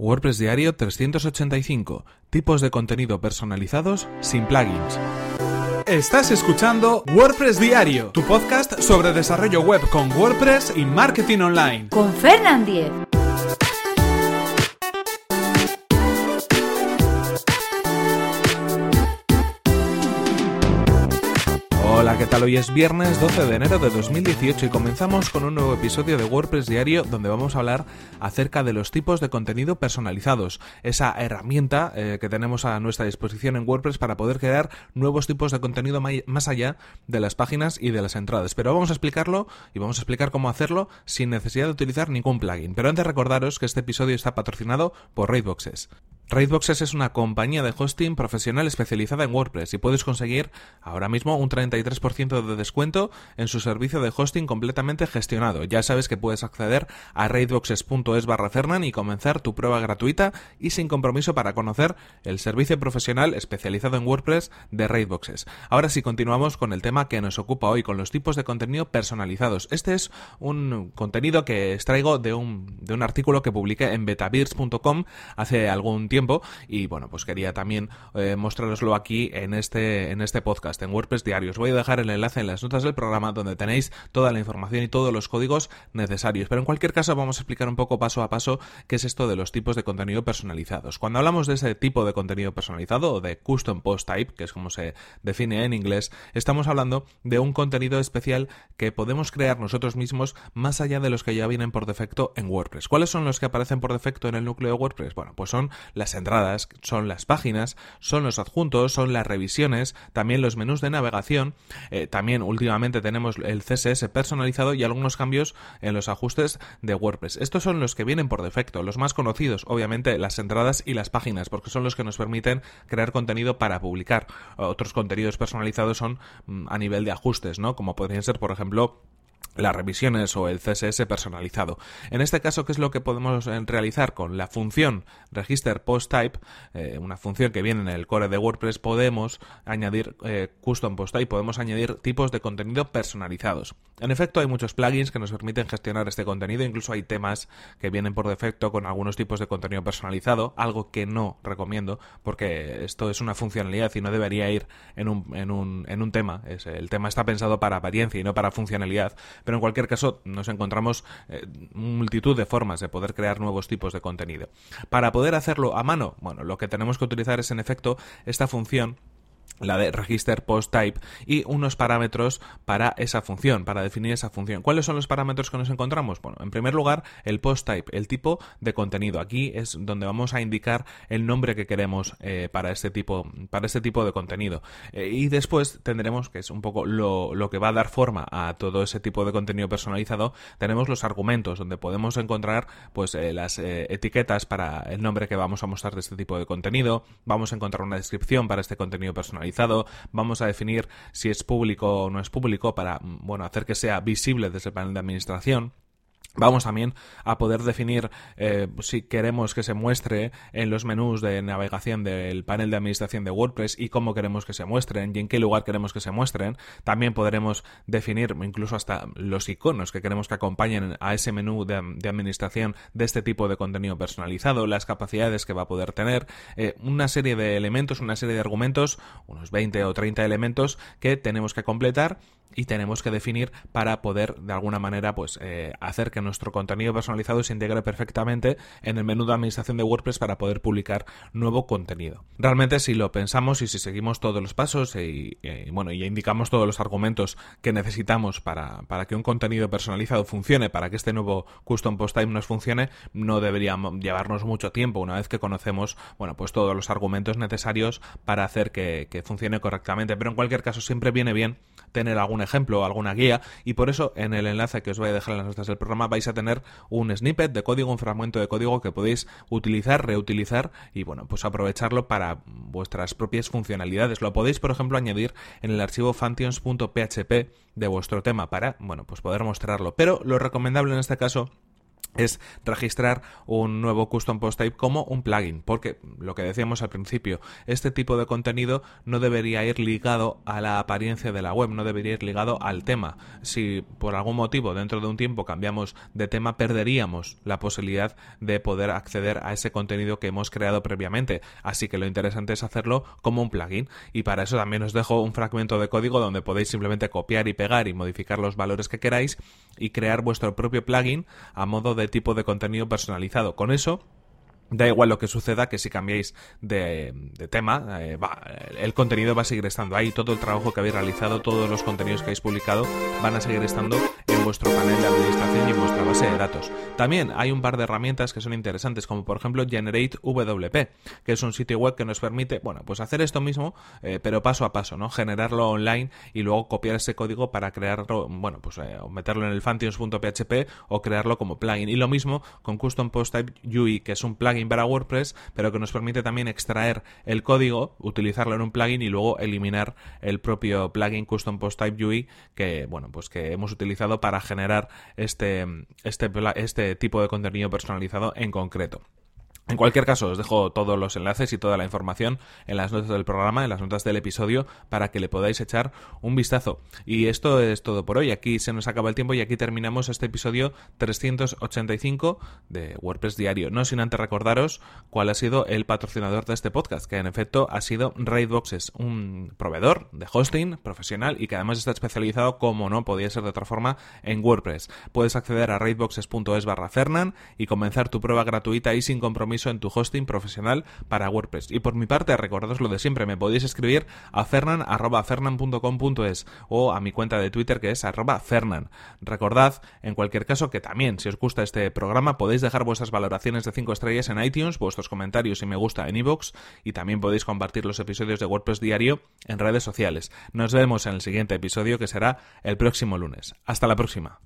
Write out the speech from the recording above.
WordPress Diario 385. Tipos de contenido personalizados sin plugins. Estás escuchando WordPress Diario, tu podcast sobre desarrollo web con WordPress y marketing online. Con Fernand Diez. Hoy es viernes 12 de enero de 2018 y comenzamos con un nuevo episodio de WordPress Diario donde vamos a hablar acerca de los tipos de contenido personalizados, esa herramienta eh, que tenemos a nuestra disposición en WordPress para poder crear nuevos tipos de contenido más allá de las páginas y de las entradas. Pero vamos a explicarlo y vamos a explicar cómo hacerlo sin necesidad de utilizar ningún plugin. Pero antes recordaros que este episodio está patrocinado por Raidboxes. Raidboxes es una compañía de hosting profesional especializada en WordPress y puedes conseguir ahora mismo un 33% de descuento en su servicio de hosting completamente gestionado. Ya sabes que puedes acceder a raidboxes.es barra Fernan y comenzar tu prueba gratuita y sin compromiso para conocer el servicio profesional especializado en WordPress de Raidboxes. Ahora sí continuamos con el tema que nos ocupa hoy, con los tipos de contenido personalizados. Este es un contenido que extraigo de un, de un artículo que publiqué en betabeers.com hace algún tiempo y bueno, pues quería también eh, mostraroslo aquí en este, en este podcast, en WordPress Diario. Os voy a dejar el enlace en las notas del programa donde tenéis toda la información y todos los códigos necesarios. Pero en cualquier caso vamos a explicar un poco paso a paso qué es esto de los tipos de contenido personalizados. Cuando hablamos de ese tipo de contenido personalizado o de custom post type, que es como se define en inglés, estamos hablando de un contenido especial que podemos crear nosotros mismos más allá de los que ya vienen por defecto en WordPress. ¿Cuáles son los que aparecen por defecto en el núcleo de WordPress? Bueno, pues son las entradas, son las páginas, son los adjuntos, son las revisiones, también los menús de navegación, eh, también últimamente tenemos el CSS personalizado y algunos cambios en los ajustes de WordPress. Estos son los que vienen por defecto, los más conocidos, obviamente las entradas y las páginas, porque son los que nos permiten crear contenido para publicar. Otros contenidos personalizados son mm, a nivel de ajustes, ¿no? Como podrían ser, por ejemplo, las revisiones o el CSS personalizado. En este caso, ¿qué es lo que podemos eh, realizar con la función register post type? Eh, una función que viene en el core de WordPress, podemos añadir eh, custom post type, podemos añadir tipos de contenido personalizados. En efecto, hay muchos plugins que nos permiten gestionar este contenido, incluso hay temas que vienen por defecto con algunos tipos de contenido personalizado, algo que no recomiendo porque esto es una funcionalidad y no debería ir en un, en un, en un tema. El tema está pensado para apariencia y no para funcionalidad pero en cualquier caso nos encontramos eh, multitud de formas de poder crear nuevos tipos de contenido. Para poder hacerlo a mano, bueno, lo que tenemos que utilizar es en efecto esta función la de register post type y unos parámetros para esa función, para definir esa función. ¿Cuáles son los parámetros que nos encontramos? Bueno, en primer lugar, el post type, el tipo de contenido. Aquí es donde vamos a indicar el nombre que queremos eh, para este tipo, para este tipo de contenido. Eh, y después tendremos, que es un poco lo, lo, que va a dar forma a todo ese tipo de contenido personalizado, tenemos los argumentos, donde podemos encontrar pues eh, las etiquetas para el nombre que vamos a mostrar de este tipo de contenido. Vamos a encontrar una descripción para este contenido personalizado vamos a definir si es público o no es público para, bueno, hacer que sea visible desde el panel de administración. Vamos también a poder definir eh, si queremos que se muestre en los menús de navegación del panel de administración de WordPress y cómo queremos que se muestren y en qué lugar queremos que se muestren. También podremos definir incluso hasta los iconos que queremos que acompañen a ese menú de, administración de este tipo de contenido personalizado, las capacidades que va a poder tener, eh, una serie de elementos, una serie de argumentos, unos 20 o 30 elementos que tenemos que completar y tenemos que definir para poder de alguna manera pues eh, hacer que nuestro contenido personalizado se integre perfectamente en el menú de administración de WordPress para poder publicar nuevo contenido. Realmente si lo pensamos y si seguimos todos los pasos y, bueno y indicamos todos los argumentos que necesitamos para, para, que un contenido personalizado funcione, para que este nuevo custom post type nos funcione, no debería llevarnos mucho tiempo una vez que conocemos bueno pues todos los argumentos necesarios para hacer que, que funcione correctamente. Pero en cualquier caso siempre viene bien tener algún ejemplo, alguna guía, y por eso en el enlace que os voy a dejar en las notas del programa vais a tener un snippet de código, un fragmento de código que podéis utilizar, reutilizar y bueno, pues aprovecharlo para vuestras propias funcionalidades. Lo podéis, por ejemplo, añadir en el archivo functions.php de vuestro tema para, bueno, pues poder mostrarlo. Pero lo recomendable en este caso es registrar un nuevo custom post type como un plugin, porque lo que decíamos al principio, este tipo de contenido no debería ir ligado a la apariencia de la web, no debería ir ligado al tema. Si por algún motivo dentro de un tiempo cambiamos de tema, perderíamos la posibilidad de poder acceder a ese contenido que hemos creado previamente. Así que lo interesante es hacerlo como un plugin y para eso también os dejo un fragmento de código donde podéis simplemente copiar y pegar y modificar los valores que queráis y crear vuestro propio plugin a modo de tipo de contenido personalizado. Con eso Da igual lo que suceda, que si cambiáis de, tema, eh, el contenido va a seguir estando ahí. Todo el trabajo que habéis realizado, todos los contenidos que habéis publicado van a seguir estando vuestro panel de administración y en vuestra base de datos. También hay un par de herramientas que son interesantes, como por ejemplo Generate WP, que es un sitio web que nos permite, bueno, pues hacer esto mismo, eh, pero paso a paso, ¿no? Generarlo online y luego copiar ese código para crearlo, bueno, pues eh, meterlo en el Fantions.php o crearlo como plugin. Y lo mismo con Custom Post Type UI, que es un plugin para WordPress, pero que nos permite también extraer el código, utilizarlo en un plugin y luego eliminar el propio plugin Custom Post Type UI que, bueno, pues que hemos utilizado para generar este, este, este tipo de contenido personalizado en concreto. En cualquier caso, os dejo todos los enlaces y toda la información en las notas del programa, en las notas del episodio, para que le podáis echar un vistazo. Y esto es todo por hoy. Aquí se nos acaba el tiempo y aquí terminamos este episodio 385 de WordPress Diario. No sin antes recordaros cuál ha sido el patrocinador de este podcast, que en efecto ha sido Raidboxes, un proveedor de hosting profesional y que además está especializado, como no podía ser de otra forma, en WordPress. Puedes acceder a raidboxes.es barra Fernan y comenzar tu prueba gratuita y sin compromiso en tu hosting profesional para WordPress. Y por mi parte, recordaros lo de siempre, me podéis escribir a fernan.fernan.com.es o a mi cuenta de Twitter que es arroba fernan. Recordad, en cualquier caso, que también, si os gusta este programa, podéis dejar vuestras valoraciones de 5 estrellas en iTunes, vuestros comentarios y me gusta en iVoox y también podéis compartir los episodios de WordPress Diario en redes sociales. Nos vemos en el siguiente episodio que será el próximo lunes. Hasta la próxima.